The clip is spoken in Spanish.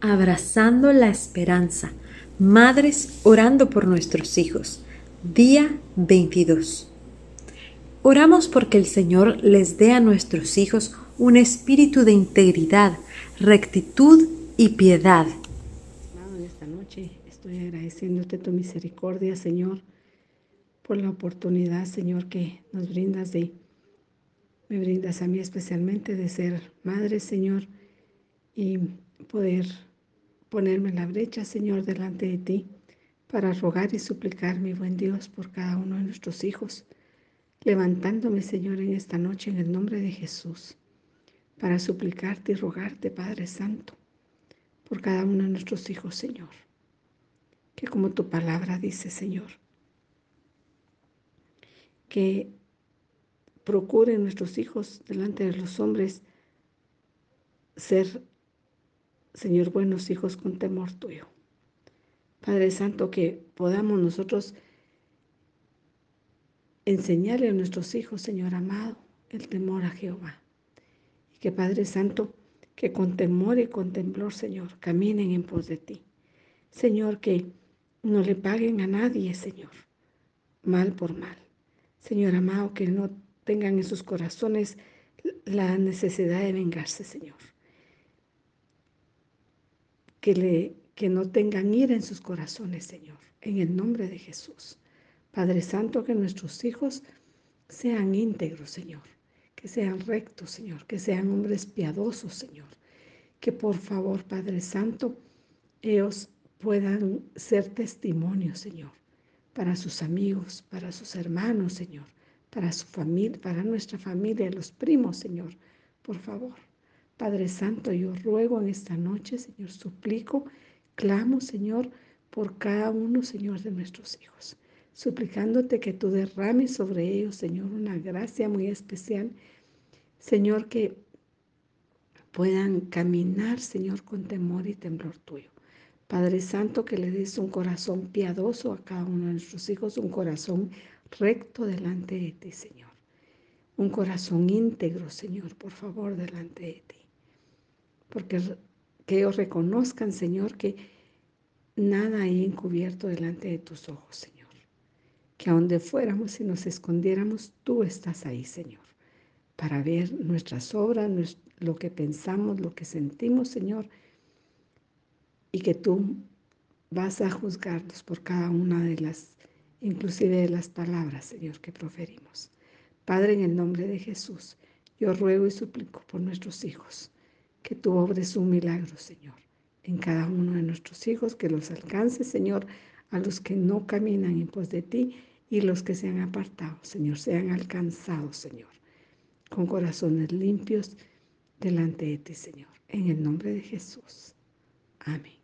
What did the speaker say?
Abrazando la esperanza. Madres orando por nuestros hijos. Día 22. Oramos porque el Señor les dé a nuestros hijos un espíritu de integridad, rectitud y piedad. En esta noche estoy agradeciéndote tu misericordia, Señor, por la oportunidad, Señor, que nos brindas de, me brindas a mí especialmente de ser madre, Señor, y poder ponerme en la brecha, Señor, delante de ti, para rogar y suplicar, mi buen Dios, por cada uno de nuestros hijos, levantándome, Señor, en esta noche en el nombre de Jesús, para suplicarte y rogarte, Padre Santo, por cada uno de nuestros hijos, Señor. Que como tu palabra dice, Señor, que procuren nuestros hijos delante de los hombres ser Señor, buenos hijos con temor tuyo. Padre Santo, que podamos nosotros enseñarle a nuestros hijos, Señor amado, el temor a Jehová. Y que Padre Santo, que con temor y con temblor, Señor, caminen en pos de ti. Señor, que no le paguen a nadie, Señor, mal por mal. Señor amado, que no tengan en sus corazones la necesidad de vengarse, Señor que, le, que no tengan ira en sus corazones, Señor, en el nombre de Jesús. Padre Santo, que nuestros hijos sean íntegros, Señor, que sean rectos, Señor, que sean hombres piadosos, Señor, que por favor, Padre Santo, ellos puedan ser testimonios, Señor, para sus amigos, para sus hermanos, Señor, para su familia, para nuestra familia, los primos, Señor, por favor. Padre Santo, yo ruego en esta noche, Señor, suplico, clamo, Señor, por cada uno, Señor, de nuestros hijos, suplicándote que tú derrames sobre ellos, Señor, una gracia muy especial, Señor, que puedan caminar, Señor, con temor y temblor tuyo. Padre Santo, que le des un corazón piadoso a cada uno de nuestros hijos, un corazón recto delante de ti, Señor. Un corazón íntegro, Señor, por favor, delante de ti porque que ellos reconozcan, Señor, que nada hay encubierto delante de tus ojos, Señor. Que a donde fuéramos y nos escondiéramos, tú estás ahí, Señor, para ver nuestras obras, lo que pensamos, lo que sentimos, Señor, y que tú vas a juzgarnos por cada una de las, inclusive de las palabras, Señor, que proferimos. Padre, en el nombre de Jesús, yo ruego y suplico por nuestros hijos que tú obres un milagro, Señor, en cada uno de nuestros hijos, que los alcance, Señor, a los que no caminan en pos de ti y los que se han apartado, Señor, sean alcanzados, Señor, con corazones limpios delante de ti, Señor, en el nombre de Jesús. Amén.